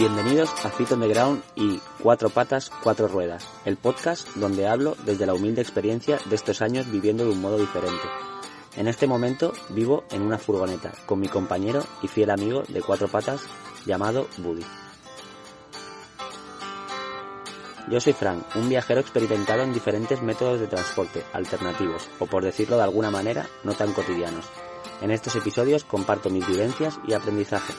Bienvenidos a Fit on the Ground y Cuatro Patas, Cuatro Ruedas, el podcast donde hablo desde la humilde experiencia de estos años viviendo de un modo diferente. En este momento vivo en una furgoneta con mi compañero y fiel amigo de cuatro patas llamado Buddy. Yo soy Frank, un viajero experimentado en diferentes métodos de transporte alternativos, o por decirlo de alguna manera, no tan cotidianos. En estos episodios comparto mis vivencias y aprendizaje.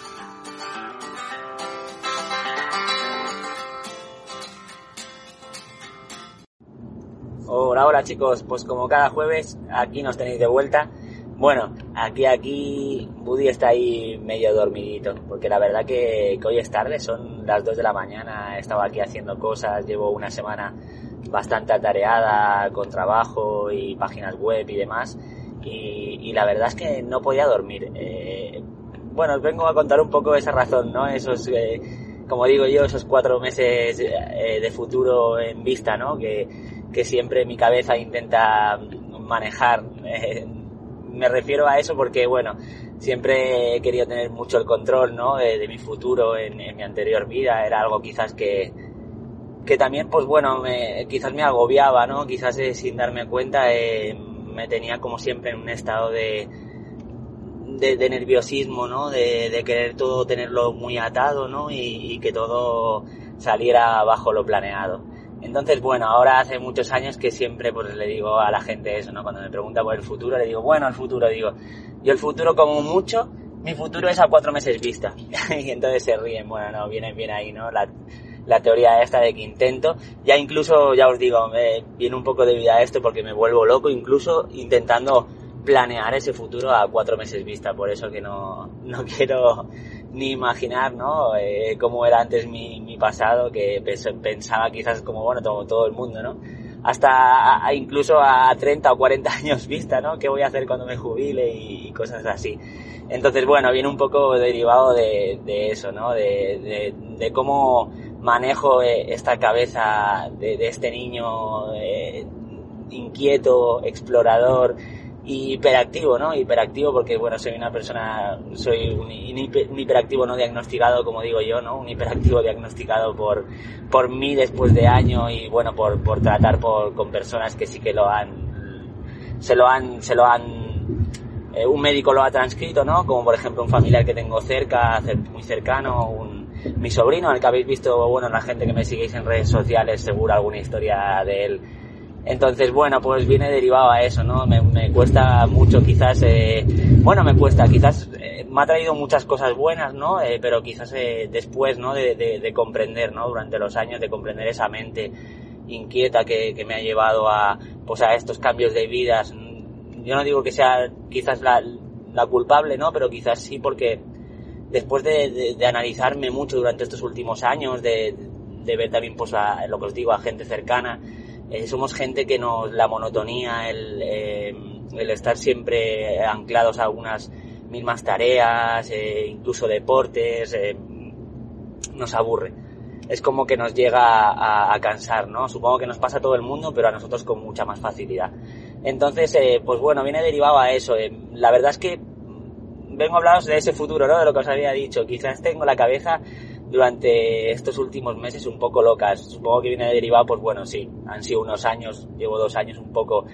Hola, hola chicos, pues como cada jueves aquí nos tenéis de vuelta. Bueno, aquí, aquí, Buddy está ahí medio dormidito, porque la verdad que, que hoy es tarde, son las 2 de la mañana, he estado aquí haciendo cosas, llevo una semana bastante atareada con trabajo y páginas web y demás, y, y la verdad es que no podía dormir. Eh, bueno, os vengo a contar un poco esa razón, ¿no? Esos, eh, como digo yo, esos cuatro meses eh, de futuro en vista, ¿no? Que, que siempre mi cabeza intenta manejar. Eh, me refiero a eso porque, bueno, siempre he querido tener mucho el control, ¿no? De, mi futuro en, mi anterior vida. Era algo quizás que, que también, pues bueno, me, quizás me agobiaba, ¿no? Quizás eh, sin darme cuenta eh, me tenía como siempre en un estado de, de, nerviosismo, ¿no? De, de, querer todo tenerlo muy atado, ¿no? Y, y que todo saliera bajo lo planeado. Entonces, bueno, ahora hace muchos años que siempre pues le digo a la gente eso, ¿no? Cuando me pregunta por el futuro, le digo, bueno, el futuro, digo, yo el futuro como mucho, mi futuro es a cuatro meses vista. y entonces se ríen, bueno, no, viene bien ahí, ¿no? La, la teoría esta de que intento, ya incluso, ya os digo, me viene un poco de vida esto porque me vuelvo loco, incluso intentando planear ese futuro a cuatro meses vista, por eso que no, no quiero ni imaginar, ¿no? Eh, cómo era antes mi, pasado, que pensaba quizás como, bueno, como todo el mundo, ¿no? Hasta incluso a 30 o 40 años vista, ¿no? ¿Qué voy a hacer cuando me jubile y, cosas así? Entonces, bueno, viene un poco derivado de, eso, ¿no? De, cómo manejo eh, esta cabeza de, de este niño eh, inquieto, explorador, y hiperactivo, ¿no? Hiperactivo porque, bueno, soy una persona, soy un, un, hiperactivo no diagnosticado, como digo yo, ¿no? Un hiperactivo diagnosticado por, por mí después de año y, bueno, por, por tratar por, con personas que sí que lo han, se lo han, se lo han, eh, un médico lo ha transcrito, ¿no? Como por ejemplo un familiar que tengo cerca, muy cercano, un, mi sobrino, al que habéis visto, bueno, la gente que me seguís en redes sociales, seguro alguna historia de él entonces, bueno, pues viene derivado a eso, ¿no? Me, cuesta mucho quizás, eh, bueno, me cuesta, quizás eh, me ha traído muchas cosas buenas, ¿no? Eh, pero quizás después, ¿no? De, de, de, comprender, ¿no? Durante los años, de comprender esa mente inquieta que, me ha llevado a, pues a estos cambios de vidas. Yo no digo que sea quizás la, culpable, ¿no? Pero quizás sí porque después de, de, analizarme mucho durante estos últimos años, de, de ver también, pues, a, lo que os digo, a gente cercana, eh, somos gente que nos la monotonía, el, eh, el estar siempre anclados a algunas mismas tareas, eh, incluso deportes, eh, nos aburre. Es como que nos llega a, a, cansar, ¿no? Supongo que nos pasa a todo el mundo, pero a nosotros con mucha más facilidad. Entonces, eh, pues bueno, viene derivado a eso. la verdad es que vengo a hablaros de ese futuro, ¿no? De lo que os había dicho. Quizás tengo la cabeza durante estos últimos meses un poco locas. Supongo que viene derivado, pues bueno, sí, han sido unos años, llevo dos años un poco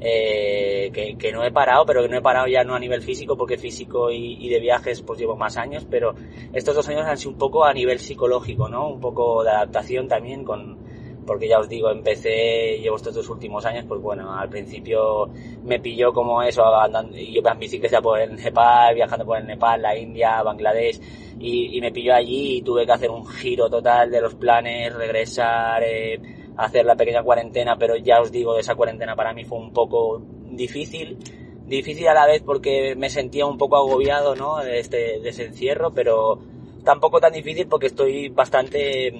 eh, que, que, no he parado, pero que no he parado ya no a nivel físico, porque físico y, y, de viajes pues llevo más años, pero estos dos años han sido un poco a nivel psicológico, ¿no? Un poco de adaptación también con, porque ya os digo, empecé, llevo estos dos últimos años, pues bueno, al principio me pilló como eso, andando, yo en bicicleta por el Nepal, viajando por el Nepal, la India, Bangladesh, y, y, me pilló allí y tuve que hacer un giro total de los planes, regresar, eh, hacer la pequeña cuarentena, pero ya os digo, esa cuarentena para mí fue un poco difícil, difícil a la vez porque me sentía un poco agobiado, ¿no? De este, de ese encierro, pero tampoco tan difícil porque estoy bastante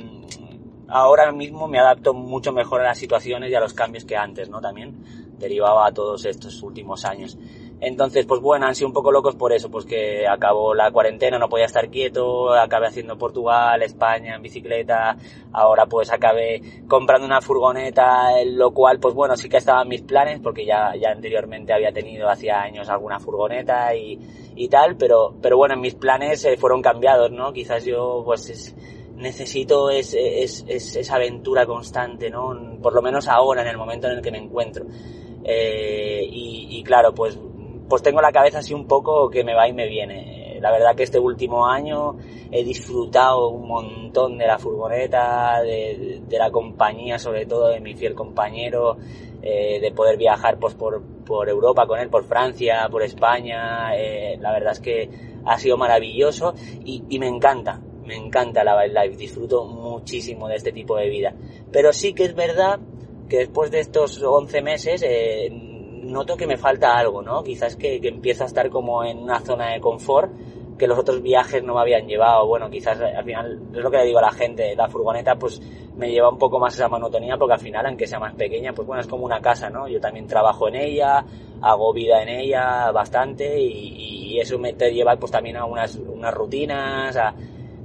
ahora mismo me adapto mucho mejor a las situaciones y a los cambios que antes, ¿no? También derivaba a todos estos últimos años. Entonces, pues bueno, han sido un poco locos por eso, pues que acabó la cuarentena, no podía estar quieto, acabé haciendo Portugal, España en bicicleta, ahora pues acabé comprando una furgoneta, lo cual pues bueno, sí que estaban mis planes, porque ya, ya anteriormente había tenido hacía años alguna furgoneta y, y tal, pero, pero bueno, mis planes eh, fueron cambiados, ¿no? Quizás yo pues necesito es, es, es, esa aventura constante, ¿no? Por lo menos ahora, en el momento en el que me encuentro. Eh, y, y, claro, pues, pues tengo la cabeza así un poco que me va y me viene. La verdad que este último año he disfrutado un montón de la furgoneta, de, de la compañía, sobre todo de mi fiel compañero, eh, de poder viajar pues por, por Europa con él, por Francia, por España. Eh, la verdad es que ha sido maravilloso y, y me encanta, me encanta la wildlife, disfruto muchísimo de este tipo de vida. Pero sí que es verdad que después de estos 11 meses eh, noto que me falta algo, ¿no? Quizás que, que empiezo a estar como en una zona de confort que los otros viajes no me habían llevado. Bueno, quizás al final, es lo que le digo a la gente, la furgoneta pues me lleva un poco más esa monotonía porque al final, aunque sea más pequeña, pues bueno, es como una casa, ¿no? Yo también trabajo en ella, hago vida en ella bastante y, y eso me te lleva pues también a unas, unas rutinas a,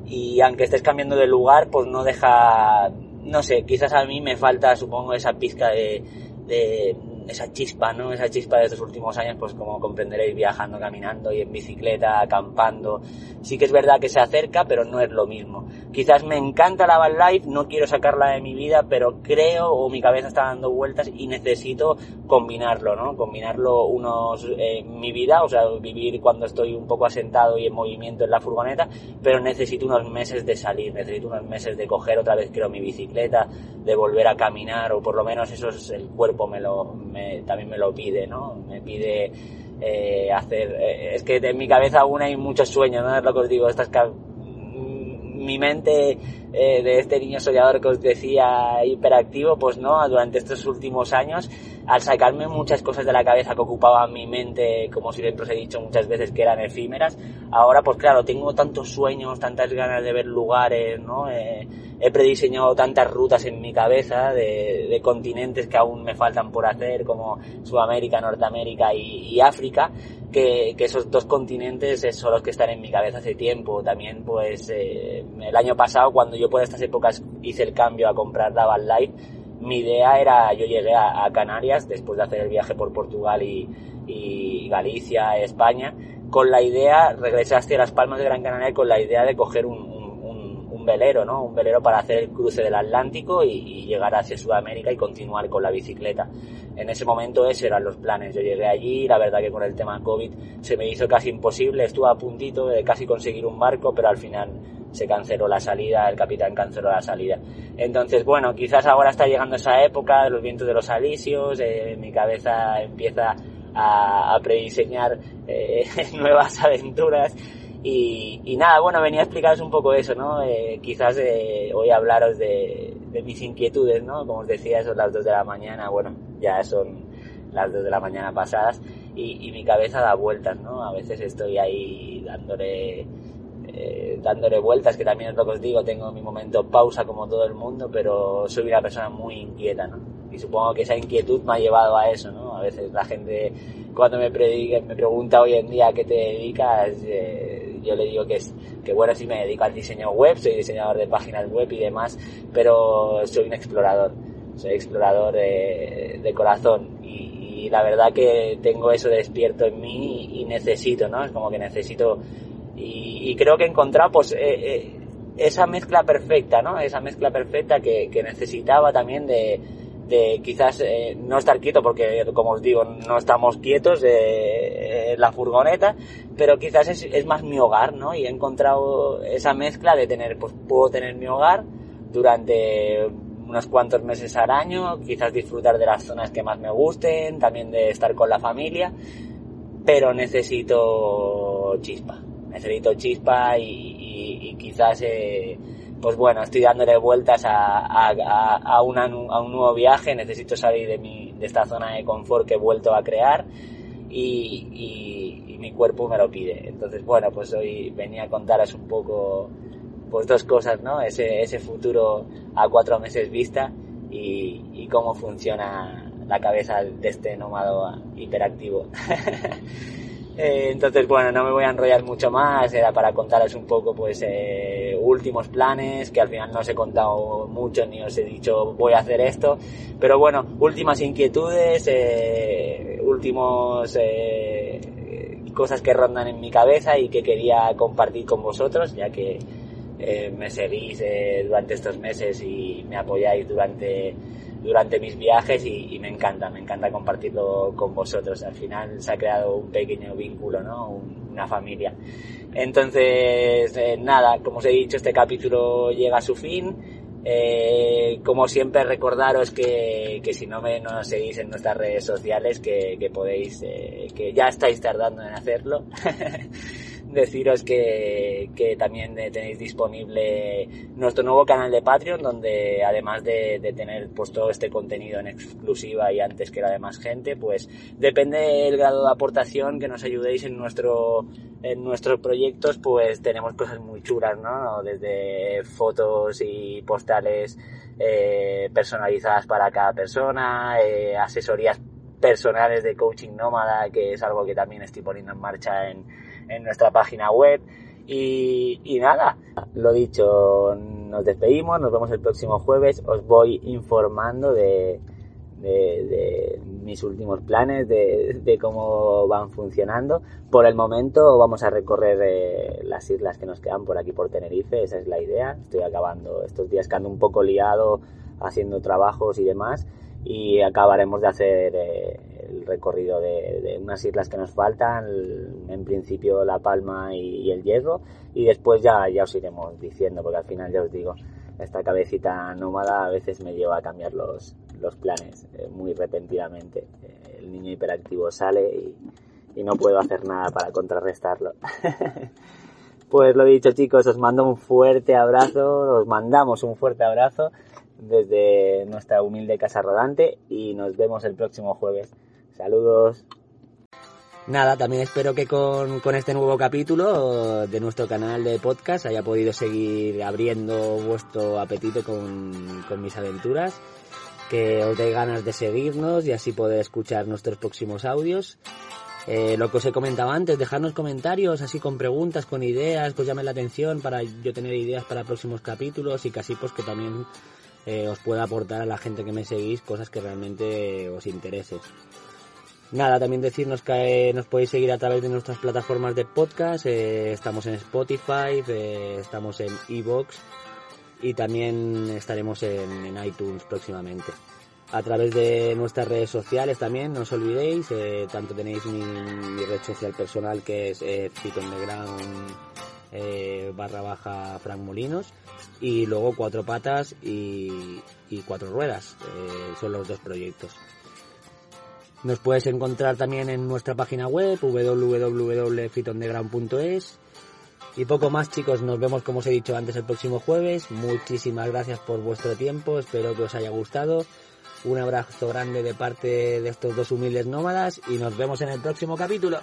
y aunque estés cambiando de lugar, pues no deja, no sé, quizás a mí me falta, supongo, esa pizca de, de esa chispa, ¿no? Esa chispa de estos últimos años, pues como comprenderéis, viajando, caminando y en bicicleta, acampando. Sí que es verdad que se acerca, pero no es lo mismo. Quizás me encanta la van life, no quiero sacarla de mi vida, pero creo o mi cabeza está dando vueltas y necesito combinarlo, ¿no? Combinarlo unos eh, mi vida, o sea, vivir cuando estoy un poco asentado y en movimiento en la furgoneta, pero necesito unos meses de salir, necesito unos meses de coger otra vez creo mi bicicleta, de volver a caminar o por lo menos eso es el cuerpo me lo también me lo pide, ¿no? Me pide eh, hacer... Eh, es que en mi cabeza aún hay muchos sueños, ¿no? Es lo que os digo, estas mi mente eh, de este niño soñador que os decía hiperactivo, pues no, durante estos últimos años, al sacarme muchas cosas de la cabeza que ocupaban mi mente, como siempre os he dicho muchas veces que eran efímeras, ahora pues claro, tengo tantos sueños, tantas ganas de ver lugares, ¿no? He prediseñado tantas rutas en mi cabeza de, de, continentes que aún me faltan por hacer, como Sudamérica, Norteamérica y, y África, que, que, esos dos continentes son los que están en mi cabeza hace tiempo. También, pues, eh, el año pasado, cuando yo por estas épocas hice el cambio a comprar la Van Life, mi idea era, yo llegué a, Canarias después de hacer el viaje por Portugal y, y Galicia, España, con la idea, regresé hacia Las Palmas de Gran Canaria con la idea de coger un, velero, ¿no? Un velero para hacer el cruce del Atlántico y, llegar hacia Sudamérica y continuar con la bicicleta. En ese momento esos eran los planes. Yo llegué allí, la verdad que con el tema COVID se me hizo casi imposible, estuve a puntito de casi conseguir un barco, pero al final se canceló la salida, el capitán canceló la salida. Entonces, bueno, quizás ahora está llegando esa época de los vientos de los alisios, eh, mi cabeza empieza a, a prediseñar eh, nuevas aventuras y, y, nada, bueno, venía a explicaros un poco eso, ¿no? Eh, quizás eh, hoy hablaros de, de, mis inquietudes, ¿no? Como os decía, son las dos de la mañana, bueno, ya son las dos de la mañana pasadas y, y mi cabeza da vueltas, ¿no? A veces estoy ahí dándole, eh, dándole vueltas, que también es lo que os digo, tengo mi momento pausa como todo el mundo, pero soy una persona muy inquieta, ¿no? Y supongo que esa inquietud me ha llevado a eso, ¿no? A veces la gente cuando me, predica, me pregunta hoy en día a qué te dedicas, eh, yo le digo que es que bueno sí me dedico al diseño web soy diseñador de páginas web y demás pero soy un explorador soy explorador de, corazón. Y, la verdad que tengo eso despierto en mí y, necesito no es como que necesito y, creo que he encontrado pues eh, eh, esa mezcla perfecta no esa mezcla perfecta que necesitaba también de de quizás eh, no estar quieto porque como os digo no estamos quietos eh, en la furgoneta pero quizás es, es, más mi hogar no y he encontrado esa mezcla de tener pues puedo tener mi hogar durante unos cuantos meses al año quizás disfrutar de las zonas que más me gusten también de estar con la familia pero necesito chispa. Necesito chispa y, y, y quizás eh, pues bueno, estoy dándole vueltas a, a, a, una, a, un nuevo viaje, necesito salir de, mi, de esta zona de confort que he vuelto a crear y, y, y, mi cuerpo me lo pide. Entonces, bueno, pues hoy venía a contaros un poco, pues dos cosas, ¿no? Ese, ese futuro a cuatro meses vista y, y cómo funciona la cabeza de este nómado hiperactivo. Eh, entonces, bueno, no me voy a enrollar mucho más, era para contaros un poco, pues, eh, últimos planes, que al final no os he contado mucho ni os he dicho voy a hacer esto, pero bueno, últimas inquietudes, eh, últimos cosas que rondan en mi cabeza y que quería compartir con vosotros, ya que eh, me seguís eh, durante estos meses y me apoyáis durante, durante mis viajes y, me encanta, me encanta compartirlo con vosotros. Al final se ha creado un pequeño vínculo, ¿no? una familia. Entonces, eh, nada, como os he dicho, este capítulo llega a su fin. Eh, como siempre recordaros que, que si no me nos seguís en nuestras redes sociales que, que podéis eh, que ya estáis tardando en hacerlo deciros que, que también tenéis disponible nuestro nuevo canal de Patreon, donde además de, de, tener pues todo este contenido en exclusiva y antes que la demás gente, pues depende del grado de aportación que nos ayudéis en nuestro en nuestros proyectos, pues tenemos cosas muy chulas, ¿no? Desde fotos y postales eh, personalizadas para cada persona, eh, asesorías personales de coaching nómada, que es algo que también estoy poniendo en marcha en, en nuestra página web. Y, nada, lo dicho, nos despedimos, nos vemos el próximo jueves, os voy informando de, mis últimos planes, de, cómo van funcionando. Por el momento vamos a recorrer eh, las islas que nos quedan por aquí por Tenerife, esa es la idea. Estoy acabando estos días que ando un poco liado haciendo trabajos y demás y acabaremos de hacer eh, el recorrido de, unas islas que nos faltan, en principio La Palma y, el Hierro, y después ya, ya os iremos diciendo, porque al final ya os digo, esta cabecita nómada a veces me lleva a cambiar los, los planes eh, muy repentinamente. Eh, el niño hiperactivo sale y, y no puedo hacer nada para contrarrestarlo. pues lo dicho chicos, os mando un fuerte abrazo, os mandamos un fuerte abrazo desde nuestra humilde casa rodante y nos vemos el próximo jueves. Saludos. Nada, también espero que con, con, este nuevo capítulo de nuestro canal de podcast haya podido seguir abriendo vuestro apetito con, con mis aventuras, que os dé ganas de seguirnos y así poder escuchar nuestros próximos audios. Eh, lo que os he comentado antes, dejarnos comentarios así con preguntas, con ideas, pues llamen la atención para yo tener ideas para próximos capítulos y casi pues que también eh, os pueda aportar a la gente que me seguís cosas que realmente os interesen. Nada, también decirnos que eh, nos podéis seguir a través de nuestras plataformas de podcast. Eh, estamos en Spotify, estamos en Evox y también estaremos en, iTunes próximamente. A través de nuestras redes sociales también, no os olvidéis, tanto tenéis mi, red social personal que es eh, eh, barra baja Frank Molinos y luego Cuatro Patas y, Cuatro Ruedas. Eh, son los dos proyectos. Nos puedes encontrar también en nuestra página web www.fitondeground.es y poco más chicos, nos vemos como os he dicho antes el próximo jueves. Muchísimas gracias por vuestro tiempo, espero que os haya gustado. Un abrazo grande de parte de estos dos humildes nómadas y nos vemos en el próximo capítulo.